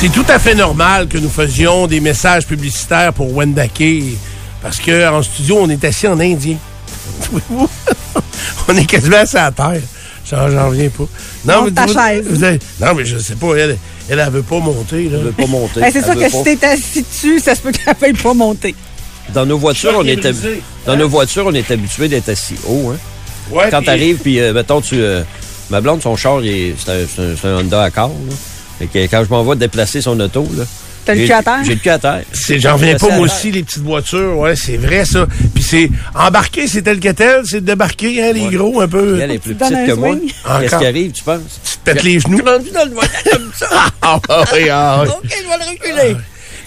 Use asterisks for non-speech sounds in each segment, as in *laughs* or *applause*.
C'est tout à fait normal que nous faisions des messages publicitaires pour Wendake parce que en studio, on est assis en indien. *laughs* On est quasiment assis à terre. J'en reviens pas. Monte mais ta vous- chaise. vous avez- non, mais je sais pas. Elle, elle, elle veut pas monter. Là. Elle veut pas monter. Ben, c'est sûr que pas. si t'es assis dessus, ça se peut qu'elle veuille pas monter. Dans nos voitures, on est brisé. dans nos voitures, on est habitué d'être assis haut. Hein? Ouais, Quand t'arrives, puis euh, mettons, tu, euh, ma blonde, son char, c'est un, c'est un- Honda Accord. Là. Fait que quand je m'en vais déplacer son auto, là, T'as le j'ai- cul à terre? J'ai le cul à terre. J'en reviens pas, moi aussi, les petites voitures. Ouais, c'est vrai, ça. Puis c'est embarquer, c'est tel que tel, c'est débarquer, hein, les Ouais. gros, un peu. Elle est plus Tu petite que moi. Qu'est-ce qui arrive, tu penses? Tu te pètes les genoux. Je suis rendu dans le volant comme ça. *laughs* Ah, oui, ah, oui. OK, je vais le reculer.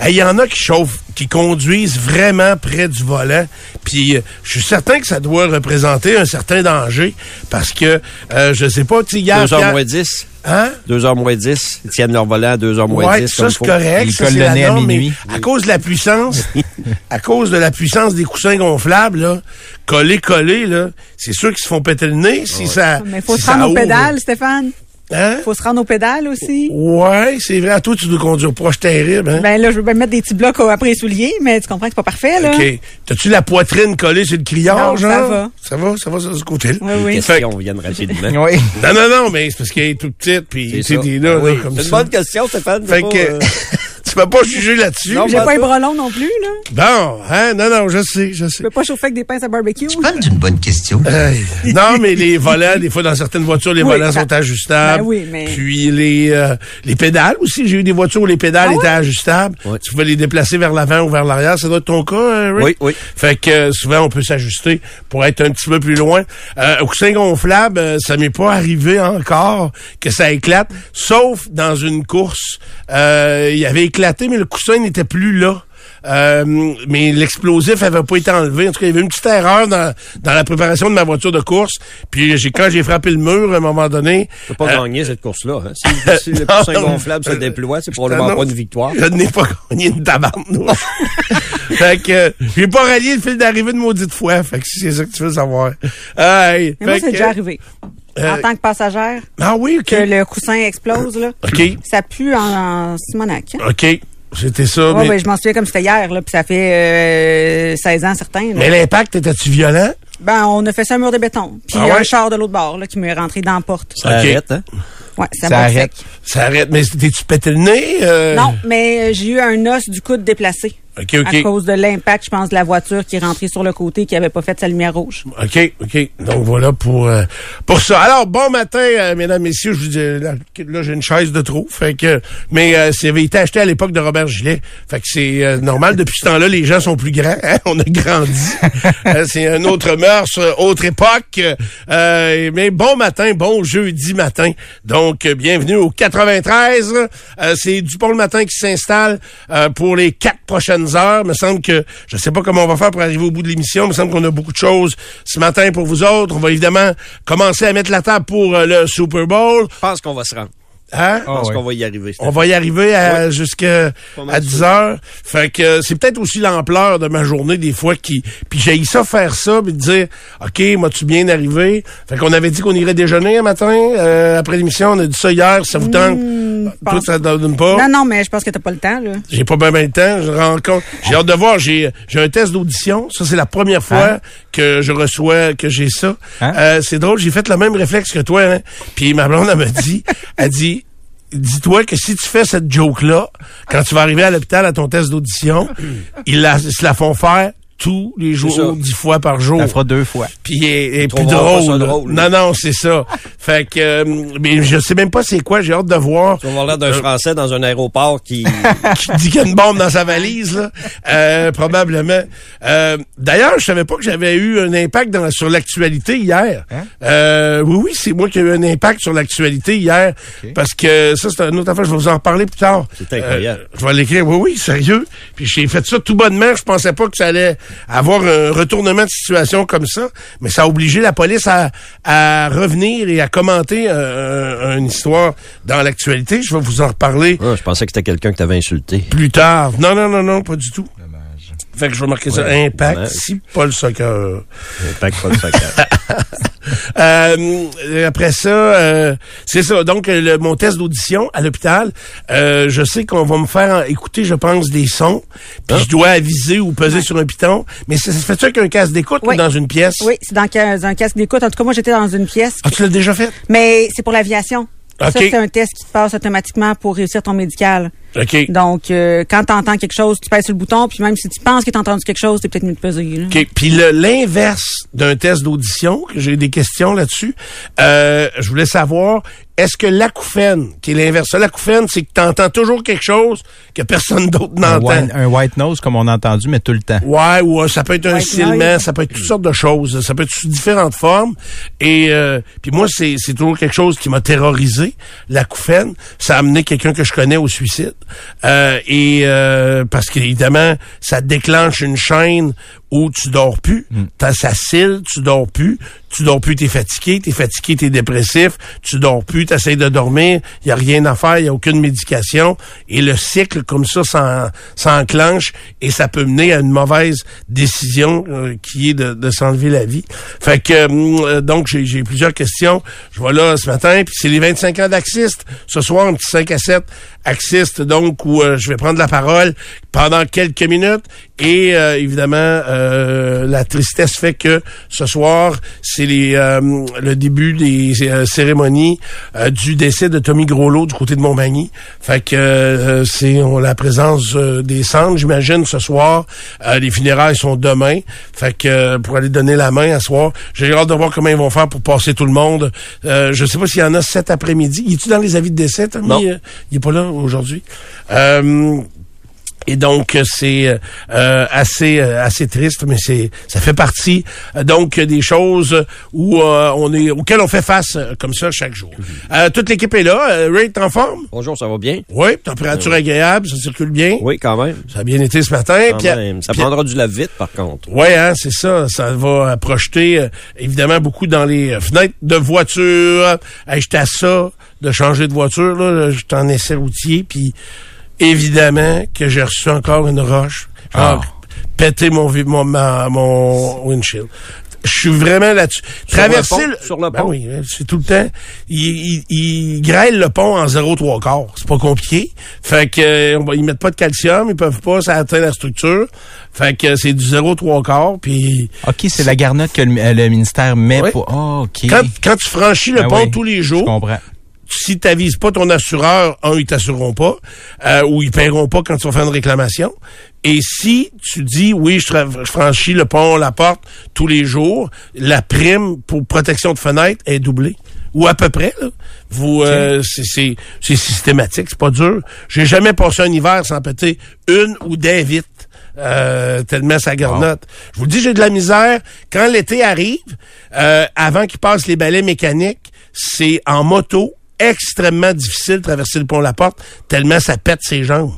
Il y en a qui chauffent, qui conduisent vraiment près du volant. Puis euh, je suis certain que ça doit représenter un certain danger parce que, euh, je sais pas, tu sais, hier... 2h Pierre- moins 10. Hein? 2h moins 10. Ils tiennent leur volant à 2h moins Ouais, 10. ça c'est correct, Ils ça collent le nez à minuit. à cause de la puissance, à cause de la puissance des coussins gonflables, là, coller, coller, là, c'est sûr qu'ils se font péter le nez si ça. Mais faut si se rendre ça aux ouvre. pédales, Stéphane. Hein? Faut se rendre aux pédales aussi. Ouais, c'est vrai. À toi, tu dois conduire proche terrible, hein? Ben là, je veux bien mettre des petits blocs au- après les souliers, mais tu comprends que c'est pas parfait, là. OK. T'as-tu la poitrine collée sur le criard, Non, ça genre? va. Ça va, ça va, ça, ce côté-là? Oui, oui. Les Fait viennent rapidement. *laughs* Oui. Non, non, non, mais c'est parce qu'elle est toute petite, puis C'est tu sais, ça. là, Oui, là, comme C'est une ça. bonne question, Stéphane. Fait c'est que, euh, tu peux pas juger là-dessus. Non, J'ai ben, pas un long non plus, là. Bon, hein, non, non, je sais, je sais. Je peux pas chauffer avec des pinces à barbecue. C'est une bonne question. Non, mais les *laughs* volants, des fois, dans certaines voitures, les Oui, volants ça- sont ajustables. Ben oui, mais- Puis les, euh, les pédales aussi. J'ai eu des voitures où les pédales Ah étaient ajustables. Ouais. Tu pouvais les déplacer vers l'avant ou vers l'arrière. Ça doit être ton cas, euh, Rick? Oui, oui. Fait que euh, souvent, on peut s'ajuster pour être un petit peu plus loin. Euh, au coussin gonflable, euh, ça m'est pas arrivé encore que ça éclate, sauf dans une course. Euh, il avait éclaté, mais le coussin n'était plus là. Euh, mais l'explosif avait pas été enlevé. En tout cas, il y avait une petite erreur dans, dans la préparation de ma voiture de course. Puis j'ai quand j'ai frappé le mur à un moment donné. Tu pas euh, gagner cette course-là. Hein. Si, si le *laughs* coussin non. gonflable se déploie, c'est probablement pas une victoire. Je n'ai pas gagné une tabarnouche. *laughs* fait que euh, j'ai pas rallié le fil d'arrivée de maudite fois. Fait que si c'est ça que tu veux savoir. Moi, c'est déjà arrivé. Euh, en tant que passagère, Ah oui, OK. que le coussin explose, là. OK. Ça pue en, en Simonac. hein. OK. C'était ça. Ouais, mais ouais, je m'en souviens comme c'était hier, là, puis ça fait euh, 16 ans certains. là. mais l'impact, était-tu violent? Ben, on a fait ça un mur de béton. Puis Ah ouais? un char de l'autre bord, là, qui m'est rentré dans la porte. Ça Ok. arrête, hein? Ouais, ça, Ça arrête. sec. Ça arrête. Mais t'es-tu pété le nez? euh? Non, mais euh, j'ai eu un os du coude déplacé. OK, À OK. cause de l'impact, je pense, de la voiture qui est rentrée sur le côté, qui avait pas fait sa lumière rouge. OK, OK. Donc voilà pour euh, pour ça. Alors bon matin, euh, mesdames, messieurs. Je vous dis là, là, j'ai une chaise de trop. Fait que mais euh, ça avait été acheté à l'époque de Robert Gillet. Fait que c'est euh, normal. Depuis ce temps-là, les gens sont plus grands. hein. On a grandi. *laughs* Euh, c'est un autre mœurs, euh, autre époque. Euh, mais bon matin, bon jeudi matin. Donc bienvenue au 93. Euh, c'est Dupont le matin qui s'installe euh, pour les quatre prochaines heures. Il me semble que je sais pas comment on va faire pour arriver au bout de l'émission. Il me semble qu'on a beaucoup de choses ce matin pour vous autres. On va évidemment commencer à mettre la table pour euh, le Super Bowl. Je pense qu'on va se rendre. Hein? Je pense ouais. qu'on va y arriver. On va y arriver à jusqu'à Pas mal à 10 heures. Fait que euh, c'est peut-être aussi l'ampleur de ma journée des fois qui puis j'ai ça faire ça puis dire OK, m'as-tu bien arrivé? Fait qu'on avait dit qu'on irait déjeuner un matin euh, après l'émission, on a dit ça hier, ça vous tente Toi pense- ça te donne pas Non, non, mais je pense que t'as pas le temps, là. J'ai pas bien le temps, je rends compte. J'ai hâte de voir, j'ai j'ai un test d'audition, ça c'est la première fois Hein? que je reçois que j'ai ça. Hein? Euh, c'est drôle, j'ai fait le même réflexe que toi hein. Puis ma blonde elle me dit, *laughs* elle dit dis-toi que si tu fais cette joke-là, quand tu vas arriver à l'hôpital à ton test d'audition, ils la, ils se la font faire tous les jours, dix fois par jour. Ça fera deux fois. Puis est plus drôle. Non, non, c'est ça. *laughs* fait que, euh, mais je sais même pas c'est quoi. J'ai hâte de voir. Tu vas avoir l'air d'un Français dans un aéroport qui... *laughs* qui dit qu'il y a une bombe dans sa valise, là. Euh, probablement. Euh, D'ailleurs, je savais pas que j'avais eu un impact dans, sur l'actualité hier. Hein? Euh, oui, oui, c'est moi qui ai eu un impact sur l'actualité hier. Parce que ça, c'est une autre affaire. Je vais vous en reparler plus tard. C'est incroyable. Euh, je vais l'écrire. Oui, oui, sérieux. Puis j'ai fait ça tout bonnement. Je pensais pas que ça allait avoir un retournement de situation comme ça. Mais ça a obligé la police à, à revenir et à commenter euh, une histoire dans l'actualité. Je vais vous en reparler Ah, je pensais que c'était quelqu'un que t'avais insulté. plus tard. Non, non, non, non, pas du tout. Fait que je vais marquer ça. Impact, si Paul Soccer. Impact, pas de soccer. *laughs* Euh, après ça, euh, c'est ça. Donc, le, mon test d'audition à l'hôpital, euh, je sais qu'on va me faire écouter, je pense, des sons. Puis je dois aviser ou peser sur un piton. Mais ça, ça se fait-tu avec un casque d'écoute Oui. ou dans une pièce? Oui, c'est dans un casque d'écoute. En tout cas, moi, j'étais dans une pièce. Ah, tu l'as déjà fait? Mais c'est pour l'aviation. OK. Ça, c'est un test qui te passe automatiquement pour réussir ton médical. OK. Donc, euh, quand tu entends quelque chose, tu pèses sur le bouton, puis même si tu penses que tu as entendu quelque chose, c'est peut-être mieux de peser. là. OK. Puis le- l'inverse d'un test d'audition, que j'ai des questions là-dessus, euh, je voulais savoir, est-ce que l'acouphène, qui est l'inverse, ça, l'acouphène, c'est que tu entends toujours quelque chose que personne d'autre n'entend. white, un white nose, comme on a entendu, mais tout le temps. Ouais, ou euh, ça peut être un noise. ça peut être toutes sortes de choses. Ça peut être sous différentes formes. Et euh, puis moi, c'est c'est toujours quelque chose qui m'a terrorisé, l'acouphène. Ça a amené quelqu'un que je connais au suicide. Euh, et euh, parce qu'évidemment, ça déclenche une chaîne où tu dors plus, t'as ça cille, tu dors plus, tu dors plus, t'es fatigué, t'es fatigué, t'es dépressif, tu dors plus, t'essayes de dormir, il y a rien à faire, il y a aucune médication, et le cycle comme ça s'en- s'enclenche et ça peut mener à une mauvaise décision euh, qui est de, de s'enlever la vie. Fait que euh, donc j'ai plusieurs questions. Je vois là ce matin, puis c'est les 25 ans d'Axiste. Ce soir, un petit 5 à 7 Axiste, donc où euh, je vais prendre la parole pendant quelques minutes. Et euh, évidemment, euh, la tristesse fait que ce soir, c'est les euh, le début des euh, cérémonies du décès de Tommy Groslot du côté de Montmagny. Fait que c'est on la présence des cendres, j'imagine, ce soir. Les funérailles sont demain. Fait que pour aller donner la main à soir, j'ai hâte de voir comment ils vont faire pour passer tout le monde. Je sais pas s'il y en a cet après-midi. Il est-tu dans les avis de décès, Tommy? Non. Il est pas là aujourd'hui. Euh, et donc euh, c'est euh, assez euh, assez triste, mais c'est ça fait partie euh, donc des choses où euh, on est auxquelles on fait face euh, comme ça chaque jour. Euh, toute l'équipe est là. Euh, Ray, t'es en forme? Bonjour, ça va bien? Oui. Température agréable, ça circule bien. Oui, quand même. Ça a bien été ce matin. Quand même. Ça prendra du lave-vite, par contre. Ouais, hein, c'est ça. Ça va euh, projeter euh, évidemment beaucoup dans les euh, fenêtres de voitures. Hey, J'étais à ça de changer de voiture. Là, J'étais en essai routier, puis évidemment que j'ai reçu encore une roche. Genre, péter mon, vi- mon, ma- mon windshield. Je suis vraiment là-dessus. Traverser le pont? Sur le Ben pont? oui, hein, c'est tout le temps. Il, il, il grêle le pont en 0,3 quart. C'est pas compliqué. Fait que euh, ils mettent pas de calcium, ils peuvent pas, ça atteint la structure. Fait que c'est du 0,3 quart. Puis OK, c'est la garnotte que le, euh, le ministère met pour... Ah, OK. quand, quand tu franchis le Ah pont oui, tous les jours, si t'avises pas ton assureur, un, ils t'assureront pas, euh, ou ils paieront pas quand tu vas faire une réclamation. Et si tu dis, oui, je, franchis le pont, la porte tous les jours, la prime pour protection de fenêtre est doublée. Ou à peu près, là. Vous, euh, c'est- c'est c'est systématique, c'est pas dur. J'ai jamais passé un hiver sans péter une ou des vitres. Euh, tellement ça garnotte. Je vous le dis, j'ai de la misère. Quand l'été arrive, euh, avant qu'il passe les balais mécaniques, c'est en moto extrêmement difficile de traverser le pont La Porte, tellement ça pète ses jambes.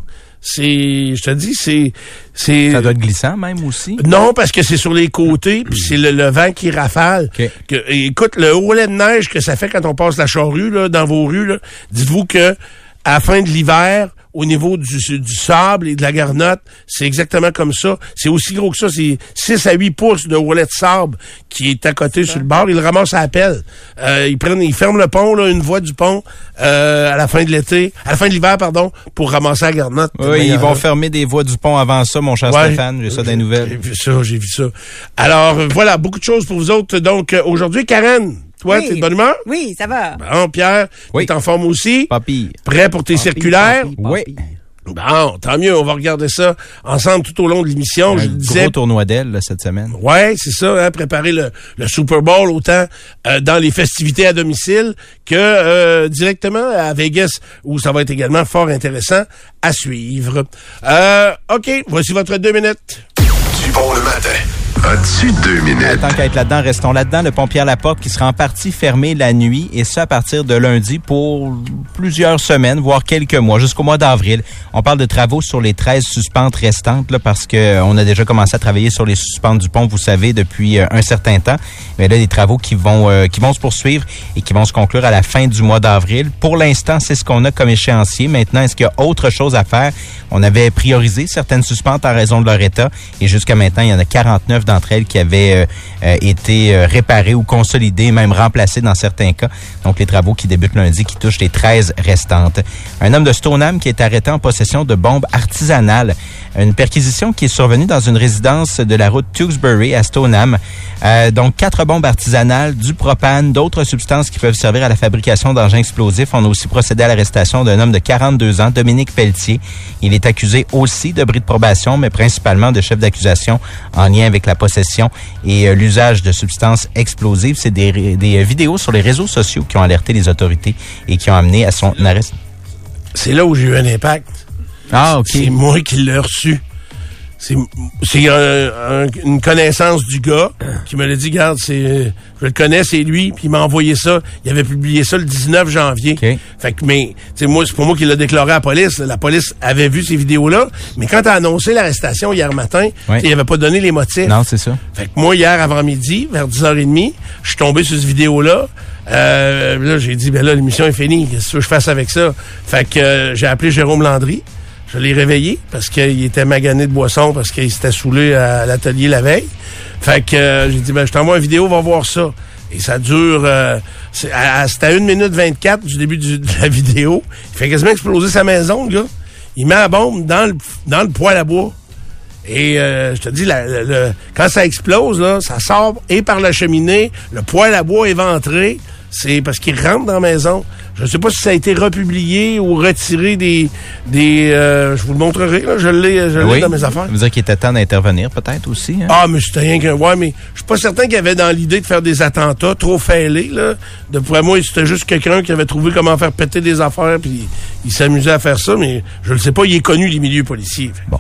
C'est, je te dis, c'est, c'est. Ça doit être glissant même aussi? Non, parce que c'est sur les côtés, puis c'est le, le vent qui rafale. Que- écoute, le roulet de neige que ça fait quand on passe la charrue là, dans vos rues, là, dites-vous que à la fin de l'hiver, au niveau du, du sable et de la garnotte, c'est exactement comme ça. C'est aussi gros que ça. C'est 6 à 8 pouces de roulet de sable qui est à côté sur le bord. Ils le ramassent à la pelle. Euh, ils prennent, ils ferment le pont, là, une voie du pont, euh, à la fin de l'été, à la fin de l'hiver, pardon, pour ramasser la garnotte. Oui, ils vont faire fermer des voies du pont avant ça, mon cher Ouais. Stéphane. J'ai ça des J'ai nouvelles. vu ça, j'ai vu ça. Alors, euh, voilà, beaucoup de choses pour vous autres. Donc, euh, aujourd'hui, Karen, toi, Oui. t'es de bonne humeur? Oui, ça va. Bon, Pierre, Oui. t'es en forme aussi? Pire. Prêt pour tes circulaires? Oui. Bon, tant mieux, on va regarder ça ensemble tout au long de l'émission. Je disais, gros tournoi là, cette semaine. Ouais, c'est ça, hein, préparer le, le Super Bowl autant euh, dans les festivités à domicile que euh, directement à Vegas, où ça va être également fort intéressant à suivre. Euh, OK, voici votre deux minutes. Du bon le matin. As-tu deux minutes? Tant qu'à être là-dedans, restons là-dedans. Le pompier à la porte qui sera en partie fermé la nuit et ça à partir de lundi pour plusieurs semaines, voire quelques mois, jusqu'au mois d'avril. On parle de travaux sur les 13 suspentes restantes là, parce que euh, on a déjà commencé à travailler sur les suspentes du pont, vous savez, depuis euh, un certain temps. Mais là, des travaux qui vont euh, qui vont se poursuivre et qui vont se conclure à la fin du mois d'avril. Pour l'instant, c'est ce qu'on a comme échéancier. Maintenant, est-ce qu'il y a autre chose à faire? On avait priorisé certaines suspentes en raison de leur état et jusqu'à maintenant, il y en a 49 d'entre elles qui avaient euh, euh, été euh, réparées ou consolidées, même remplacées dans certains cas. Donc, les travaux qui débutent lundi qui touchent les 13 restantes. Un homme de Stoneham qui est arrêté en possession de bombes artisanales. Une perquisition qui est survenue dans une résidence de la route Tewksbury à Stoneham. Donc, quatre bombes artisanales, du propane, d'autres substances qui peuvent servir à la fabrication d'engins explosifs. On a aussi procédé à l'arrestation d'un homme de 42 ans, Dominique Pelletier. Il est accusé aussi de bris de probation, mais principalement de chef d'accusation en lien avec la possession et euh, l'usage de substances explosives. C'est des, des euh, vidéos sur les réseaux sociaux qui ont alerté les autorités et qui ont amené à son arrest. C'est là où j'ai eu un impact. Ah, OK. C'est moi qui l'ai reçu. C'est un- un- une connaissance du gars qui me l'a dit, garde, c'est je le connais, c'est lui, puis il m'a envoyé ça. Il avait publié ça le 19 janvier. Fait que mais c'est moi c'est pour moi qui l'a déclaré à la police. La police avait vu ces vidéos-là, mais quand as annoncé l'arrestation hier matin, il avait pas donné les motifs. Non, c'est ça. Fait que moi, hier avant-midi, vers 10h30, je suis tombé sur cette vidéo-là. Euh, là, j'ai dit, ben là, l'émission est finie. Qu'est-ce que je fasse avec ça? Fait que euh, j'ai appelé Jérôme Landry. Je l'ai réveillé parce qu'il était magané de boisson parce qu'il s'était saoulé à l'atelier la veille. Fait que euh, j'ai dit, ben je t'envoie une vidéo, va voir ça. Et ça dure... Euh, c'est à, à- c'était à 1 minute 24 du début de la vidéo. Il fait quasiment exploser sa maison, le gars. Il met la bombe dans le, dans le poêle à bois. Et euh, je te dis, la- quand ça explose, là, ça sort et par la cheminée, le poêle à bois éventré, c'est parce qu'il rentre dans la maison. Je ne sais pas si ça a été republié ou retiré des... des euh, je vous le montrerai, là, je l'ai l'ai dans mes affaires. Ça veut dire qu'il était temps d'intervenir peut-être aussi. Hein? Ah, mais c'était rien qu'un... Ouais, mais je suis pas certain qu'il y avait dans l'idée de faire des attentats trop fêlés, là. De pour moi, c'était juste quelqu'un qui avait trouvé comment faire péter des affaires, puis il s'amusait à faire ça, mais je le sais pas, il est connu, les milieux policiers. Bon.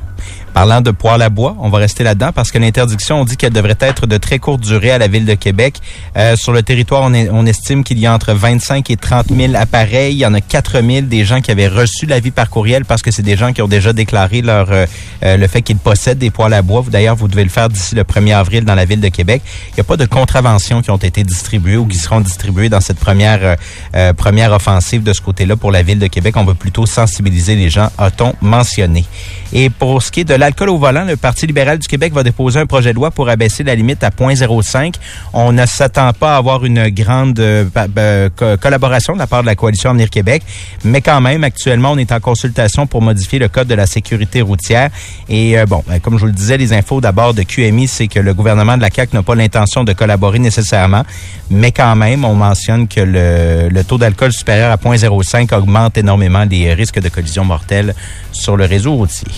Parlant de poêle à bois, on va rester là-dedans parce que l'interdiction, on dit qu'elle devrait être de très courte durée à la ville de Québec. Euh, sur le territoire, on, est- on estime qu'il y a entre 25 et 30 000 appareils. Il y en a 4 000 des gens qui avaient reçu l'avis par courriel parce que c'est des gens qui ont déjà déclaré leur euh, euh, le fait qu'ils possèdent des poêles à bois. D'ailleurs, vous devez le faire d'ici le 1er avril dans la ville de Québec. Il n'y a pas de contraventions qui ont été distribuées ou qui seront distribuées dans cette première euh, euh, première offensive de ce côté-là pour la ville de Québec. On veut plutôt sensibiliser les gens, a-t-on mentionné. Et pour ce qui est de l'alcool au volant, le Parti libéral du Québec va déposer un projet de loi pour abaisser la limite à 0.05. On ne s'attend pas à avoir une grande euh, collaboration de la part de la coalition Avenir Québec, mais quand même, actuellement, on est en consultation pour modifier le code de la sécurité routière. Et euh, bon, ben, comme je vous le disais, les infos d'abord de QMI, c'est que le gouvernement de la CAQ n'a pas l'intention de collaborer nécessairement, mais quand même, on mentionne que le, le taux d'alcool supérieur à 0.05 augmente énormément les risques de collision mortelle sur le réseau routier.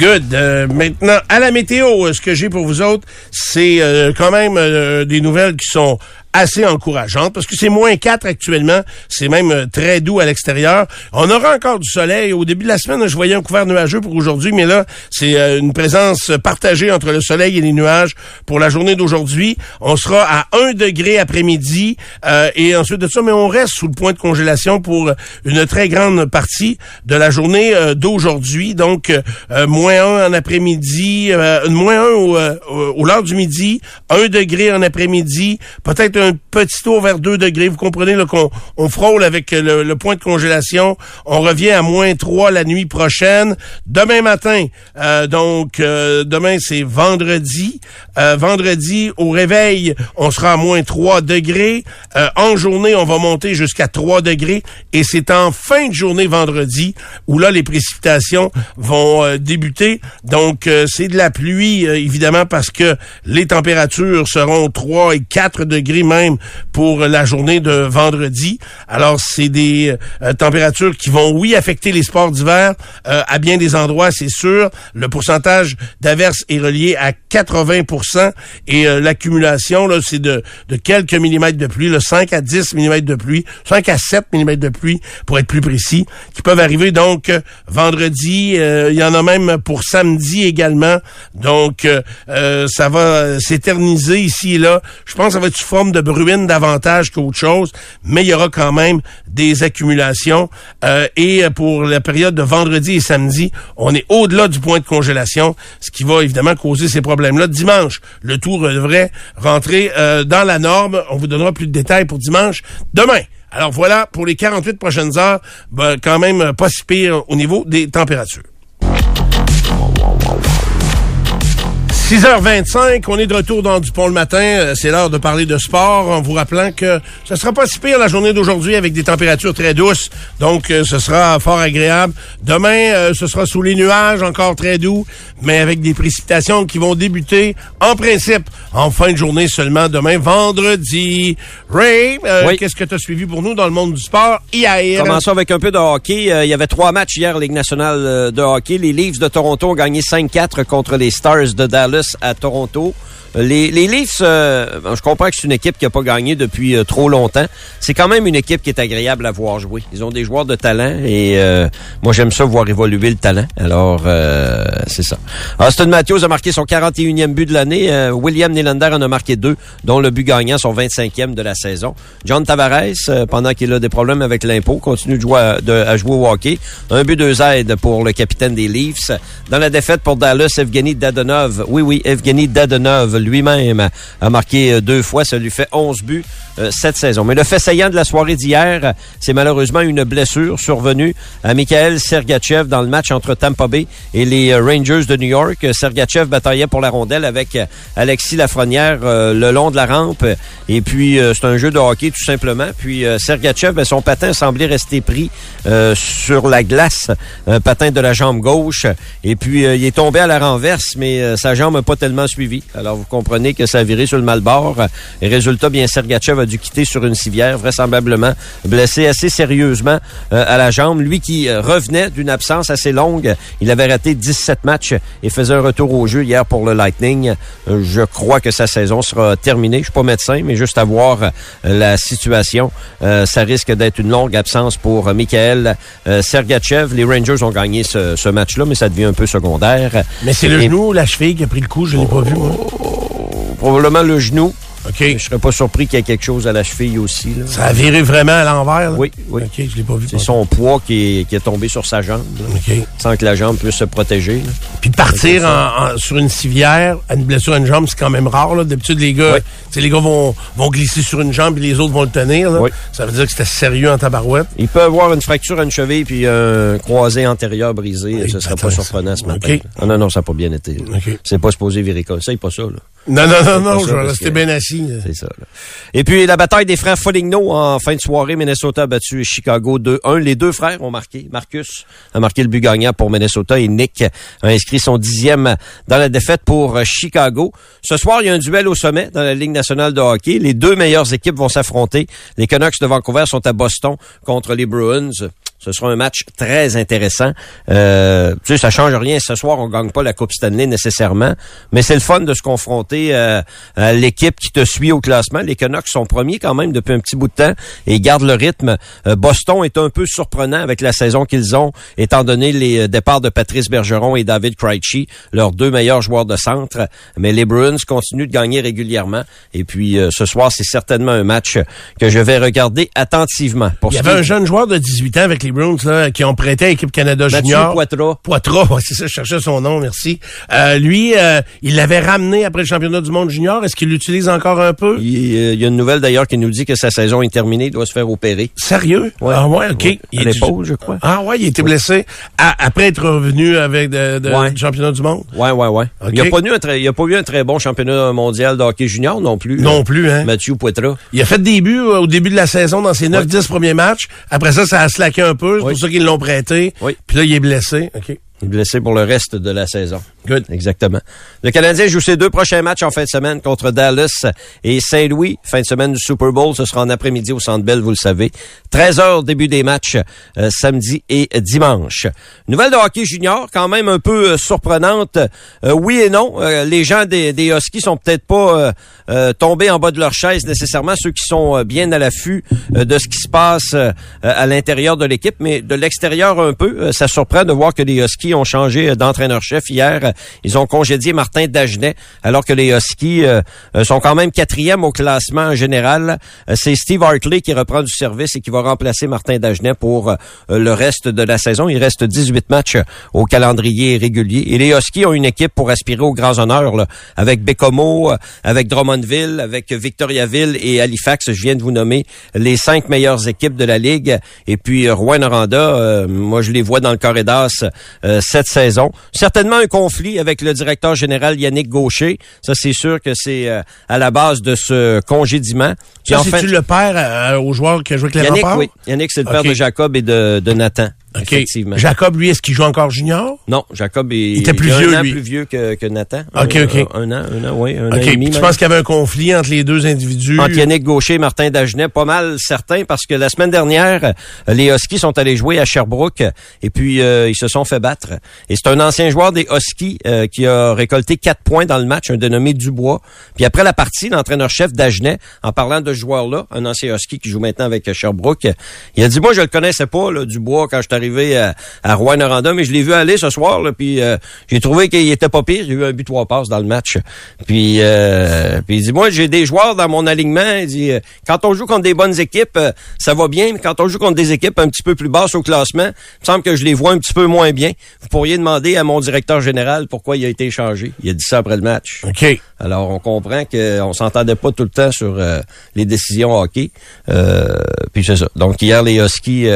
Good. Euh, maintenant, à la météo, euh, ce que j'ai pour vous autres, c'est euh, quand même euh, des nouvelles qui sont assez encourageantes parce que c'est moins 4 actuellement. C'est même euh, très doux à l'extérieur. On aura encore du soleil. Au début de la semaine, je voyais un couvert nuageux pour aujourd'hui, mais là, c'est euh, une présence partagée entre le soleil et les nuages pour la journée d'aujourd'hui. On sera à 1 degré après-midi euh, et ensuite de ça, mais on reste sous le point de congélation pour une très grande partie de la journée euh, d'aujourd'hui. Donc, euh, moins 1 en après-midi, moins 1 au, au- au l'heure du midi, 1 degré en après-midi, peut-être un petit tour vers 2 degrés. Vous comprenez qu'on on frôle avec le, le point de congélation. On revient à moins 3 la nuit prochaine. Demain matin, euh, donc euh, demain c'est vendredi. Euh, vendredi, au réveil, on sera à moins 3 degrés. Euh, en journée, on va monter jusqu'à 3 degrés. Et c'est en fin de journée vendredi où là, les précipitations vont euh, débuter. Donc, euh, c'est de la pluie, évidemment, parce que les températures seront 3 et 4 degrés même pour la journée de vendredi. Alors, c'est des euh, températures qui vont, oui, affecter les sports d'hiver euh, à bien des endroits, c'est sûr. Le pourcentage d'averses est relié à 80% et euh, l'accumulation, là, c'est de, de quelques millimètres de pluie, le 5 à 10 millimètres de pluie, 5 à 7 millimètres de pluie, pour être plus précis, qui peuvent arriver donc euh, vendredi. euh, Il y en a même pour samedi également. Donc, euh, ça va s'éterniser ici et là. Je pense que ça va être sous forme de bruine davantage qu'autre chose, mais il y aura quand même des accumulations. Euh, et pour la période de vendredi et samedi, on est au-delà du point de congélation, ce qui va évidemment causer ces problèmes-là. Dimanche, le tour devrait rentrer euh, dans la norme. On vous donnera plus de détails pour dimanche. Demain, alors voilà, pour les 48 prochaines heures, ben, quand même euh, pas si pire au niveau des températures. 6h25, on est de retour dans Dupont le matin. Euh, C'est l'heure de parler de sport en vous rappelant que ce sera pas si pire la journée d'aujourd'hui avec des températures très douces. Donc, euh, ce sera fort agréable. Demain, euh, ce sera sous les nuages, encore très doux, mais avec des précipitations qui vont débuter en principe en fin de journée seulement demain, vendredi. Ray, euh, Oui. qu'est-ce que tu as suivi pour nous dans le monde du sport hier? Commençons avec un peu de hockey. Euh, il y avait trois matchs hier, Ligue nationale de hockey. Les Leafs de Toronto ont gagné 5-4 contre les Stars de Dallas à Toronto. Les, Leafs, euh, bon, je comprends que c'est une équipe qui n'a pas gagné depuis euh, trop longtemps. C'est quand même une équipe qui est agréable à voir jouer. Ils ont des joueurs de talent et euh, moi j'aime ça voir évoluer le talent. Alors euh, c'est ça. Austin Matthews a marqué son 41e but de l'année. William Nylander en a marqué deux, dont le but gagnant, son 25e de la saison. John Tavares, pendant qu'il a des problèmes avec l'impôt, continue de jouer de- à jouer au hockey. Un but, deux aides pour le capitaine des Leafs. Dans la défaite pour Dallas, Evgeny Dadonov, oui, oui, Evgeny Dadonov lui-même a marqué euh, deux fois. Ça lui fait 11 buts cette saison. Mais le fait saillant de la soirée d'hier, c'est malheureusement une blessure survenue à Mikhail Sergachev dans le match entre Tampa Bay et les euh, Rangers de New York. Sergachev bataillait pour la rondelle avec euh, Alexis Lafrenière euh, le long de la rampe. Et puis, euh, c'est un jeu de hockey tout simplement. Puis, euh, Sergachev, ben, son patin semblait rester pris euh, sur la glace, un patin de la jambe gauche. Et puis, euh, il est tombé à la renverse, mais euh, sa jambe n'a pas tellement suivi. Alors, vous comprenez que ça a viré sur le malbord. Et résultat, bien, Sergachev a dû quitter sur une civière, vraisemblablement blessé assez sérieusement euh, à la jambe. Lui qui euh, revenait d'une absence assez longue, il avait raté 17 matchs et faisait un retour au jeu hier pour le Lightning. Euh, je crois que sa saison sera terminée. Je suis pas médecin, mais juste à voir la situation, euh, ça risque d'être une longue absence pour Michael Sergachev. Les Rangers ont gagné ce, ce match-là, mais ça devient un peu secondaire. Mais c'est le Et- genou ou la cheville qui a pris le coup, je l'ai pas vu, moi. Probablement le genou. OK. Je serais pas surpris qu'il y ait quelque chose à la cheville aussi. là. Ça a viré vraiment à l'envers? Oui, oui. OK, je l'ai pas vu. C'est son poids qui est, qui est tombé sur sa jambe, là, sans que la jambe puisse se protéger. là. Puis de partir en- en- sur une civière à une blessure à une jambe, c'est quand même rare. Là. D'habitude, les gars, Oui. les gars vont, vont glisser sur une jambe et les autres vont le tenir. Là. Oui. Ça veut dire que c'était sérieux en tabarouette. Il peut avoir une fracture à une cheville puis un croisé antérieur brisé. Oui, ce serait attends, pas surprenant ce matin. Ah non, non, ça n'a pas bien été. là. OK. C'est pas supposé virer comme ça. C'est pas ça. Là. Non, non, non, non, je vais rester bien assis. Et puis, la bataille des frères Foligno en fin de soirée. Minnesota a battu Chicago 2-1. Les deux frères ont marqué. Marcus a marqué le but gagnant pour Minnesota et Nick a inscrit son dixième dans la défaite pour euh, Chicago. Ce soir, il y a un duel au sommet dans la Ligue nationale de hockey. Les deux meilleures équipes vont s'affronter. Les Canucks de Vancouver sont à Boston contre les Bruins. Ce sera un match très intéressant. Euh, tu sais, ça change rien. Ce soir, on gagne pas la Coupe Stanley nécessairement, mais c'est le fun de se confronter euh, à l'équipe qui te suit au classement. Les Canucks sont premiers quand même depuis un petit bout de temps et gardent le rythme. Euh, Boston est un peu surprenant avec la saison qu'ils ont, étant donné les euh, départs de Patrice Bergeron et David Krejci, leurs deux meilleurs joueurs de centre. Mais les Bruins continuent de gagner régulièrement. Et puis, ce soir, c'est certainement un match que je vais regarder attentivement. Pour Il y avait un jeune joueur de 18 ans avec les Là, qui ont prêté à l'équipe Canada Mathieu Junior. Poitras. Poitras, ouais, c'est ça, je cherchais son nom, merci. Euh, lui, euh, il l'avait ramené après le championnat du monde junior. Est-ce qu'il l'utilise encore un peu? Il, euh, il y a une nouvelle d'ailleurs qui nous dit que sa saison est terminée, il doit se faire opérer. Sérieux? Ouais. Ah ouais, OK. Ouais. Il À est- l'épaule, je crois. Ah ouais, il était blessé à- après être revenu avec de, de- Ouais. du championnat du monde? Ouais, ouais, ouais. Il n'y a, pas eu un très- il a pas eu un très bon championnat mondial de hockey junior non plus. Non euh, plus, hein. Mathieu Poitras. Il a fait des buts euh, au début de la saison dans ses 9-10 premiers matchs. Après ça, ça a slacké un peu. C'est Oui. pour ça qu'ils l'ont prêté. Oui. Puis là, il est blessé. OK. Blessé pour le reste de la saison. Good. Exactement. Le Canadien joue ses deux prochains matchs en fin de semaine contre Dallas et Saint-Louis. Fin de semaine du Super Bowl, ce sera en après-midi au Centre Bell, vous le savez. 13 heures début des matchs euh, samedi et dimanche. Nouvelle de hockey junior, quand même un peu euh, surprenante. Euh, oui et non. Euh, les gens des, des Huskies sont peut-être pas euh, tombés en bas de leur chaise nécessairement, ceux qui sont bien à l'affût de ce qui se passe euh, à l'intérieur de l'équipe, mais de l'extérieur un peu. Euh, ça surprend de voir que les Huskies ont changé euh, d'entraîneur-chef hier. Ils ont congédié Martin Dagenet, alors que les Huskies euh, euh, sont quand même quatrième au classement en général. C'est Steve Hartley qui reprend du service et qui va remplacer Martin Dagenet pour le reste de la saison. Il reste 18 matchs au calendrier régulier. Et les Huskies ont une équipe pour aspirer aux grands honneurs, là, avec Bécomo, avec Drummondville, avec Victoriaville et Halifax. Je viens de vous nommer les cinq meilleures équipes de la Ligue. Et puis Rouen-Noranda, euh, moi je les vois dans le corridor euh, cette saison. Certainement un conflit avec le directeur général Yannick Gaucher. Ça, c'est sûr que c'est euh, à la base de ce congédiement. Ça, en fait- c'est-tu le père euh, aux joueurs qui a joué avec les Yannick, remparts? oui. Yannick, c'est le père de Jacob et de, de Nathan. OK. Effectivement. Jacob, lui, est-ce qu'il joue encore junior? Non, Jacob est, était plus il vieux, un an plus vieux que, que Nathan. OK, Euh, OK. Un an, un an, oui, un an et demi. Tu penses qu'il y avait un conflit entre les deux individus? Entre Yannick Gaucher et Martin Dagenet, pas mal certain, parce que la semaine dernière, les Huskies sont allés jouer à Sherbrooke et puis euh, ils se sont fait battre. Et c'est un ancien joueur des Huskies euh, qui a récolté quatre points dans le match, un dénommé Dubois. Puis après la partie, l'entraîneur-chef Dagenet, en parlant de ce joueur-là, un ancien Husky qui joue maintenant avec Sherbrooke, il a dit, moi je le connaissais pas, là, Dubois, quand je suis arrivé à, à Rouen-Noranda, mais je l'ai vu aller ce soir, là, puis euh, j'ai trouvé qu'il était pas pire. Il a eu un but, trois passes dans le match. Puis, euh, puis il dit, moi, j'ai des joueurs dans mon alignement. Il dit, euh, quand on joue contre des bonnes équipes, ça va bien, mais quand on joue contre des équipes un petit peu plus basses au classement, il me semble que je les vois un petit peu moins bien. Vous pourriez demander à mon directeur général pourquoi il a été échangé. Il a dit ça après le match. OK. Alors, on comprend qu'on s'entendait pas tout le temps sur euh, les décisions hockey. Puis c'est ça. Donc, hier, les Huskies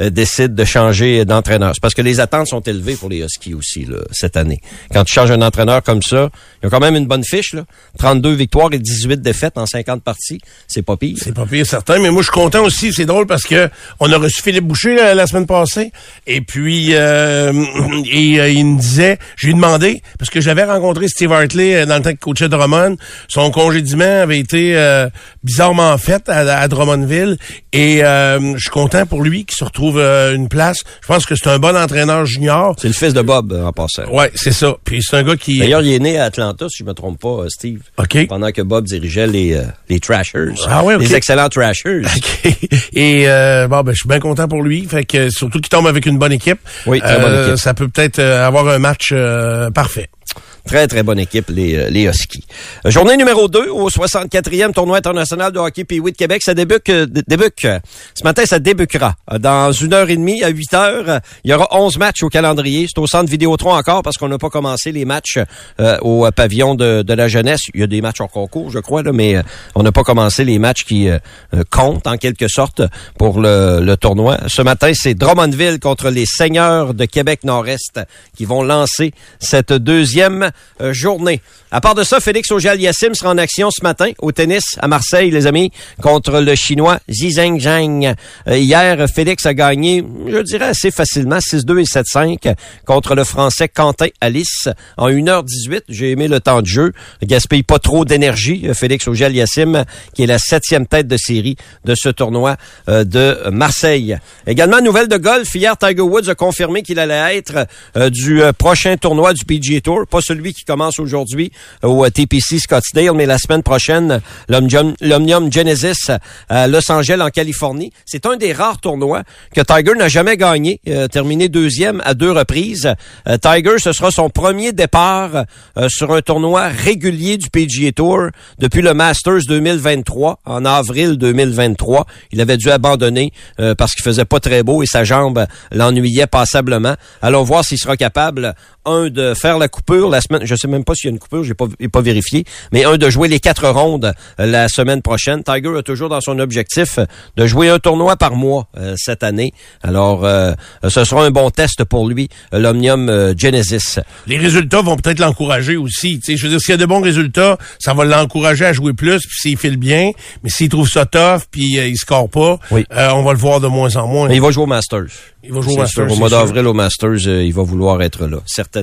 décident de changer d'entraîneur. C'est parce que les attentes sont élevées pour les Huskies aussi, là, cette année. Quand tu changes un entraîneur comme ça, il y a quand même une bonne fiche, là. 32 victoires et 18 défaites en 50 parties. C'est pas pire. C'est pas pire certain, mais moi je suis content aussi. C'est drôle parce que on a reçu Philippe Boucher la, semaine passée, et puis euh, euh, il me disait, je lui ai demandé parce que j'avais rencontré Steve Hartley euh, dans le temps qu'il coachait Drummond. Son congédiement avait été euh, bizarrement fait à, à Drummondville, et je suis content pour lui qu'il se retrouve une place. Je pense que c'est un bon entraîneur junior. C'est le fils de Bob, euh, en passant. Ouais, c'est ça. Puis c'est un gars qui. D'ailleurs, il est né à Atlanta, si je me trompe pas, euh, Steve. OK. Pendant que Bob dirigeait les, euh, les Trashers. Ah ouais, OK. Les excellents Trashers. *laughs* OK. Et euh, bon, ben, je suis bien content pour lui. Fait que surtout qu'il tombe avec une bonne équipe. Oui, très bonne équipe. Ça peut peut-être avoir un match parfait. Très, très bonne équipe, les, euh, les Huskies. Euh, Journée numéro 2 au 64e tournoi international de hockey Pee-Wee de Québec. Ça débute, euh, dé- débute, ce matin, ça débutera. Euh, Dans une heure et demie, à 8 heures, il y aura 11 matchs au calendrier. C'est au centre Vidéotron encore parce qu'on n'a pas commencé les matchs au pavillon de, de la jeunesse. Il y a des matchs en concours, je crois, là, mais on n'a pas commencé les matchs qui comptent en quelque sorte pour le, le tournoi. Ce matin, c'est Drummondville contre les Seigneurs de Québec Nord-Est qui vont lancer cette deuxième euh, journée. À part de ça, Félix Auger-Aliassime sera en action ce matin au tennis à Marseille, les amis, contre le Chinois Zizeng Zhang. Euh, hier, Félix a gagné, je dirais assez facilement, 6-2 et 7-5 contre le Français Quentin Alice en 1h18. J'ai aimé le temps de jeu. Gaspille pas trop d'énergie. Euh, Félix Auger-Aliassime, qui est la septième tête de série de ce tournoi de Marseille. Également, nouvelle de golf. Hier, Tiger Woods a confirmé qu'il allait être du prochain tournoi du PGA Tour. Pas celui qui commence aujourd'hui euh, au euh, TPC Scottsdale, mais la semaine prochaine, l'Omnium Genesis à Los Angeles, en Californie. C'est un des rares tournois que Tiger n'a jamais gagné, euh, terminé deuxième à deux reprises. Euh, Tiger, ce sera son premier départ euh, sur un tournoi régulier du PGA Tour depuis le Masters 2023, en avril 2023. Il avait dû abandonner euh, parce qu'il faisait pas très beau et sa jambe l'ennuyait passablement. Allons voir s'il sera capable, un, de faire la coupure la semaine je sais même pas s'il y a une coupure, j'ai pas, j'ai pas vérifié, mais un de jouer les quatre rondes euh, la semaine prochaine. Tiger a toujours dans son objectif euh, de jouer un tournoi par mois euh, cette année. Alors, euh, ce sera un bon test pour lui, l'Omnium Genesis. Les résultats vont peut-être l'encourager aussi. Tu sais, je veux dire, s'il y a de bons résultats, ça va l'encourager à jouer plus, puis s'il file bien. Mais s'il trouve ça tough, puis euh, il score pas, Oui. euh, on va le voir de moins en moins. Mais il va jouer au Masters. Il va jouer au Masters, sûr, Au mois d'avril, au Masters, il va vouloir être là, certainement.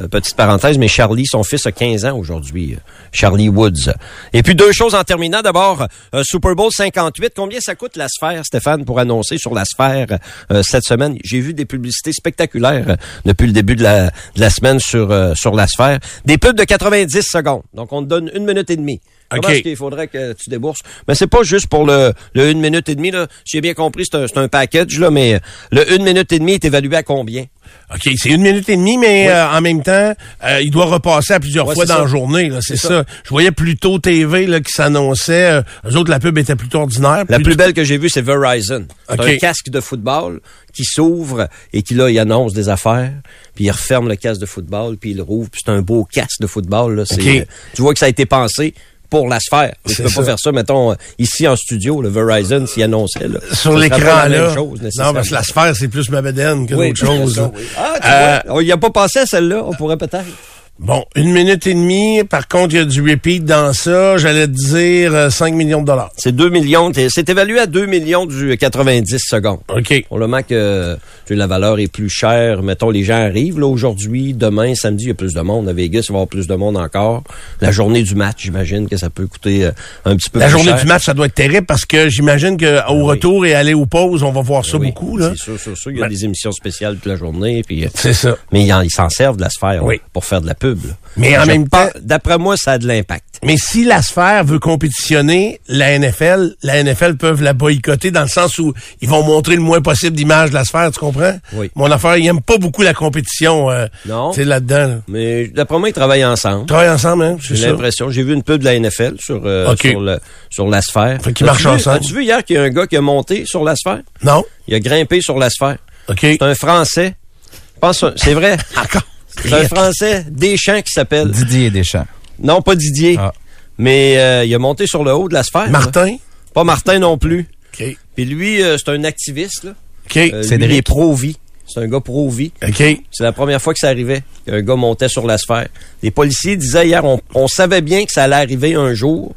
Euh, petite parenthèse, mais Charlie, son fils a 15 ans aujourd'hui, euh, Charlie Woods. Et puis deux choses en terminant. D'abord, euh, Super Bowl 58. Combien ça coûte la sphère, Stéphane, pour annoncer sur la sphère cette semaine? J'ai vu des publicités spectaculaires depuis le début de la, semaine sur, sur la sphère. Des pubs de 90 secondes. Donc, on te donne une minute et demie. Comment OK. est-ce qu'il faudrait que tu débourses? Mais c'est pas juste pour le, le une minute et demie, là. Si j'ai bien compris, c'est un, c'est un package, là, mais le une minute et demie est évalué à combien? OK, c'est une minute et demie, mais euh, en même temps, euh, il doit repasser à plusieurs Ouais, fois dans ça. la journée. là, C'est C'est ça. ça. Je voyais plutôt TV là, qui s'annonçait. Euh, eux autres, la pub était plutôt ordinaire. La plus belle que j'ai vue, c'est Verizon. C'est OK. un casque de football qui s'ouvre et qui, là, il annonce des affaires, puis il referme le casque de football, puis il le rouvre, puis c'est un beau casque de football. Là. C'est, euh, tu vois que ça a été pensé pour la sphère. C'est peux ça. pas faire ça, mettons, euh, ici en studio, le Verizon, s'il annonçait. Là, sur l'écran là. chose, non, parce que la sphère, c'est plus ma que Oui, d'autres *laughs* choses. là. oui. Ah, tu Euh, vois, on y a pas pensé à celle-là, on pourrait peut-être. Bon, une minute et demie. Par contre, il y a du repeat dans ça. J'allais te dire euh, 5 millions de dollars. C'est 2 millions, c'est évalué à 2 millions du 90 secondes. OK. Pour le moment que la valeur est plus chère, mettons, les gens arrivent là aujourd'hui, demain, samedi, il y a plus de monde. À Vegas, il va y avoir plus de monde encore. La journée du match, j'imagine que ça peut coûter euh, un petit peu La plus journée cher. du match, ça doit être terrible parce que j'imagine qu'au oui. retour et aller aux pauses, on va voir ça Oui, beaucoup. là. C'est sûr, c'est sûr. Il y a Ben- des émissions spéciales toute la journée. Puis, euh, C'est ça. mais ils en- ils s'en servent de la sphère Oui. là, pour faire de la pub. Là. Mais en Je même temps- D'après moi, ça a de l'impact. Mais si la sphère veut compétitionner la NFL, la NFL peuvent la boycotter dans le sens où ils vont montrer le moins possible d'images de la sphère, tu comprends? Oui. Mon affaire, ils aiment pas beaucoup la compétition euh, Non. tu là-dedans. là. Mais d'après moi, ils travaillent ensemble. Ils travaillent ensemble, hein? J'ai l'impression. J'ai vu une pub de la NFL sur, euh, sur, le, sur la sphère. Fait qu'ils marchent ensemble. As-tu vu hier qu'il y a un gars qui a monté sur la sphère? Non? Il a grimpé sur la sphère. OK. C'est un Français. Je pense, c'est vrai. *laughs* Encore. C'est un Français, Deschamps, qui s'appelle. Didier Deschamps. Non, pas Didier. Ah. Mais euh, il a monté sur le haut de la sphère. là. Martin? Pas Martin non plus. OK. Puis lui, euh, c'est un activiste. Là. OK. Euh, lui, Cédric. il est pro-vie. C'est un gars pro-vie. OK. C'est la première fois que ça arrivait, qu'un gars montait sur la sphère. Les policiers disaient hier, on, on savait bien que ça allait arriver un jour.